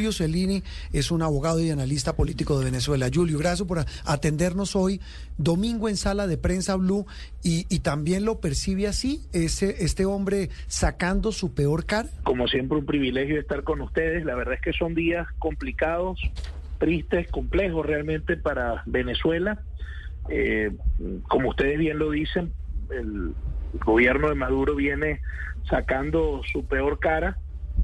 Julio Cellini es un abogado y analista político de Venezuela. Julio, gracias por atendernos hoy, domingo en sala de prensa Blue, y, también lo percibe así, ese, este hombre sacando su peor cara. Como siempre, un privilegio estar con ustedes. La verdad es que son días complicados, tristes, complejos realmente para Venezuela. Eh, como ustedes bien lo dicen, el gobierno de Maduro viene sacando su peor cara,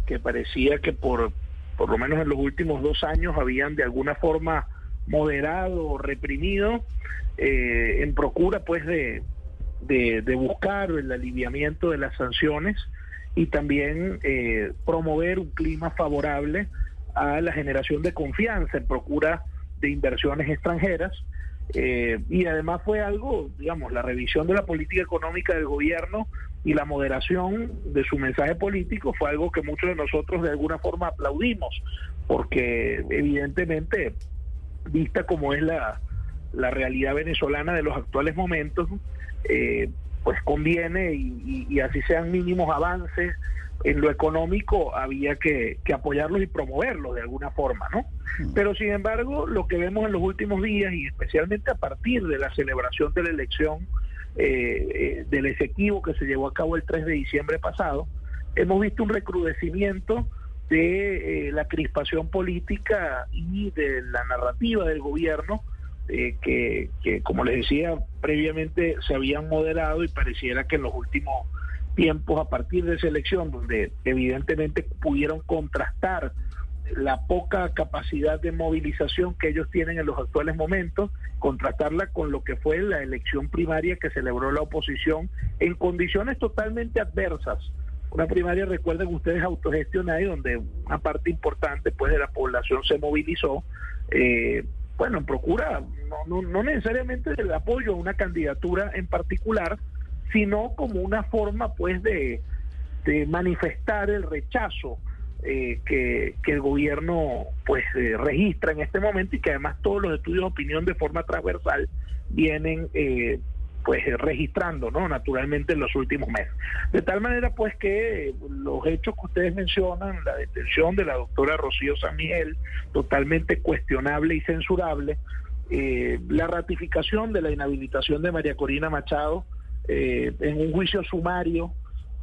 que parecía que por por lo menos en los últimos dos años, habían de alguna forma moderado o reprimido eh, en procura pues de, de, buscar el aliviamiento de las sanciones y también eh, promover un clima favorable a la generación de confianza en procura de inversiones extranjeras. Eh, y además fue algo, digamos, la revisión de la política económica del gobierno y la moderación de su mensaje político fue algo que muchos de nosotros de alguna forma aplaudimos, porque evidentemente, vista como es la, la realidad venezolana de los actuales momentos, eh, pues conviene y, y, así sean mínimos avances en lo económico, había que, que apoyarlos y promoverlos de alguna forma, ¿no? Mm. Pero sin embargo, lo que vemos en los últimos días y especialmente a partir de la celebración de la elección, eh, eh, del efectivo que se llevó a cabo el 3 de diciembre pasado, hemos visto un recrudecimiento de eh, la crispación política y de la narrativa del gobierno que, que, como les decía previamente, se habían moderado y pareciera que en los últimos tiempos, a partir de esa elección, donde evidentemente pudieron contrastar la poca capacidad de movilización que ellos tienen en los actuales momentos, contrastarla con lo que fue la elección primaria que celebró la oposición en condiciones totalmente adversas. Una primaria, recuerden ustedes, autogestionada y donde una parte importante pues de la población se movilizó, eh, bueno, en procura no, no, no necesariamente del apoyo a una candidatura en particular, sino como una forma pues de, de manifestar el rechazo eh, que, el gobierno pues eh, registra en este momento y que además todos los estudios de opinión de forma transversal vienen eh, pues registrando no naturalmente en los últimos meses. De tal manera pues que los hechos que ustedes mencionan la detención de la doctora Rocío San Miguel totalmente cuestionable y censurable la ratificación de la inhabilitación de María Corina Machado en un juicio sumario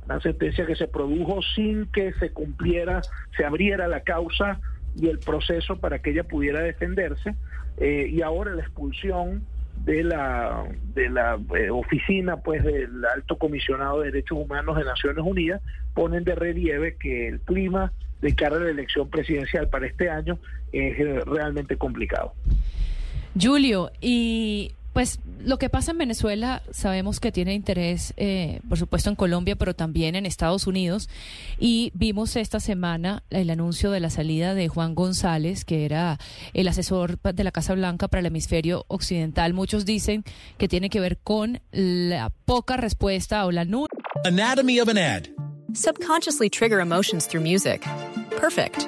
una sentencia que se produjo sin que se cumpliera, se abriera la causa y el proceso para que ella pudiera defenderse, eh, y ahora la expulsión de la de la eh, oficina pues del alto comisionado de derechos humanos de Naciones Unidas ponen de relieve que el clima de cara a la elección presidencial para este año es eh, realmente complicado. Julio, y pues lo que pasa en Venezuela sabemos que tiene interés, eh, por supuesto, en Colombia, pero también en Estados Unidos. Y vimos esta semana el anuncio de la salida de Juan González, que era el asesor de la Casa Blanca para el hemisferio occidental. Muchos dicen que tiene que ver con la poca respuesta o la nula. Anatomy of an ad. Subconsciously trigger emotions through music. Perfect.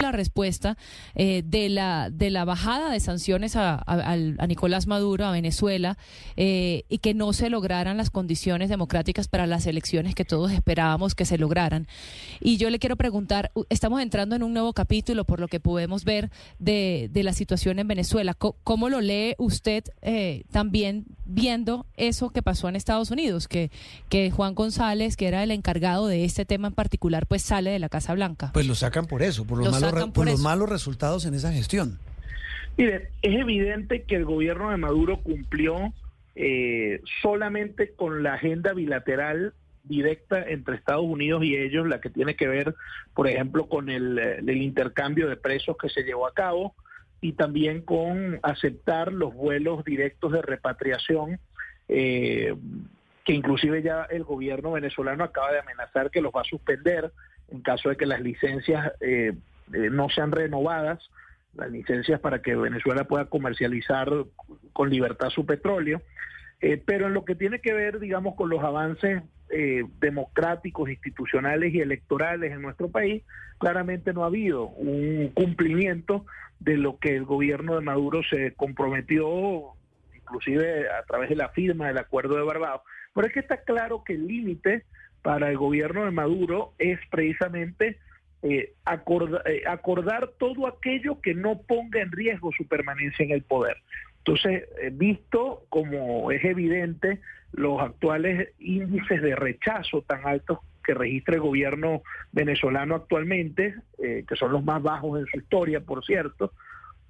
la respuesta eh, de la de la bajada de sanciones a, Nicolás Maduro a Venezuela eh, y que no se lograran las condiciones democráticas para las elecciones que todos esperábamos que se lograran. Y yo le quiero preguntar estamos entrando en un nuevo capítulo por lo que podemos ver de, de la situación en Venezuela. Cómo, lo lee usted eh, también viendo eso que pasó en Estados Unidos que que Juan González que era el encargado de este tema en particular pues sale de la Casa Blanca. Pues lo sacan por eso por los por, los malos resultados en esa gestión. Mire, es evidente que el gobierno de Maduro cumplió eh, solamente con la agenda bilateral directa entre Estados Unidos y ellos, la que tiene que ver, por ejemplo, con el, el intercambio de presos que se llevó a cabo y también con aceptar los vuelos directos de repatriación, eh, que inclusive ya el gobierno venezolano acaba de amenazar que los va a suspender en caso de que las licencias eh, eh, no sean renovadas, las licencias para que Venezuela pueda comercializar con libertad su petróleo. Eh, pero en lo que tiene que ver, digamos, con los avances eh, democráticos, institucionales y electorales en nuestro país, claramente no ha habido un cumplimiento de lo que el gobierno de Maduro se comprometió, inclusive a través de la firma del acuerdo de Barbados. Pero es que está claro que el límite para el gobierno de Maduro es precisamente eh, eh, acordar todo aquello que no ponga en riesgo su permanencia en el poder. Entonces, eh, visto como es evidente los actuales índices de rechazo tan altos que registra el gobierno venezolano actualmente, eh, que son los más bajos en su historia, por cierto,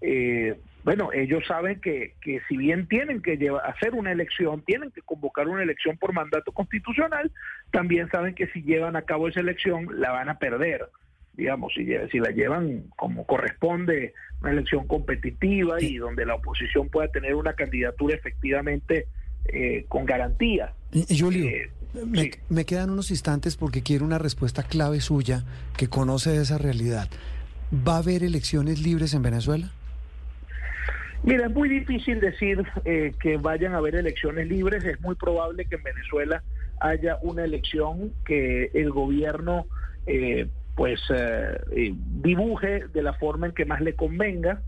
eh, bueno, ellos saben que, que si bien tienen que llevar, hacer una elección, tienen que convocar una elección por mandato constitucional, también saben que si llevan a cabo esa elección la van a perder digamos, si, si la llevan como corresponde, una elección competitiva y donde la oposición pueda tener una candidatura efectivamente eh, con garantía. Julio, eh, me, me, quedan unos instantes porque quiero una respuesta clave suya que conoce de esa realidad. ¿Va a haber elecciones libres en Venezuela? Mira, es muy difícil decir eh, que vayan a haber elecciones libres. Es muy probable que en Venezuela haya una elección que el gobierno eh, pues eh, dibuje de la forma en que más le convenga.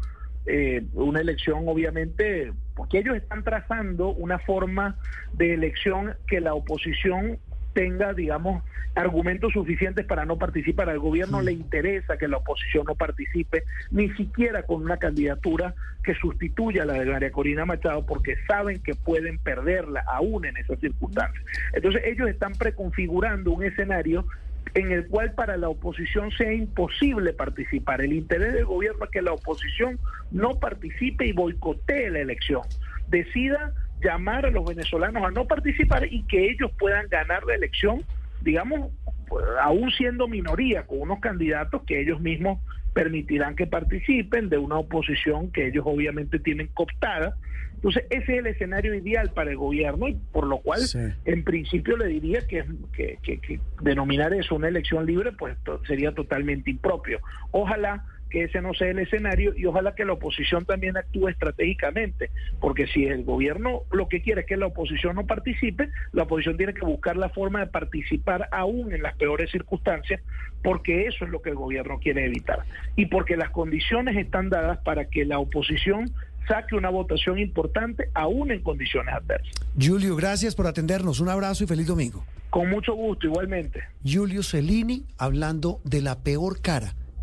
Eh, una elección obviamente, porque ellos están trazando una forma de elección que la oposición tenga, digamos, argumentos suficientes para no participar. Al gobierno le interesa que la oposición no participe, ni siquiera con una candidatura que sustituya a la de María Corina Machado, porque saben que pueden perderla aún en esas circunstancias. Entonces ellos están preconfigurando un escenario en el cual para la oposición sea imposible participar. El interés del gobierno es que la oposición no participe y boicotee la elección. Decida llamar a los venezolanos a no participar y que ellos puedan ganar la elección, digamos, aún siendo minoría, con unos candidatos que ellos mismos permitirán que participen de una oposición que ellos obviamente tienen cooptada. Entonces, ese es el escenario ideal para el gobierno y por lo cual, en principio, le diría que, que, que, denominar eso una elección libre, pues sería totalmente impropio. Ojalá que ese no sea el escenario y ojalá que la oposición también actúe estratégicamente, porque si el gobierno lo que quiere es que la oposición no participe, la oposición tiene que buscar la forma de participar aún en las peores circunstancias, porque eso es lo que el gobierno quiere evitar y porque las condiciones están dadas para que la oposición saque una votación importante aún en condiciones adversas. Julio, gracias por atendernos. Un abrazo y feliz domingo. Con mucho gusto, igualmente. Julio Cellini hablando de la peor cara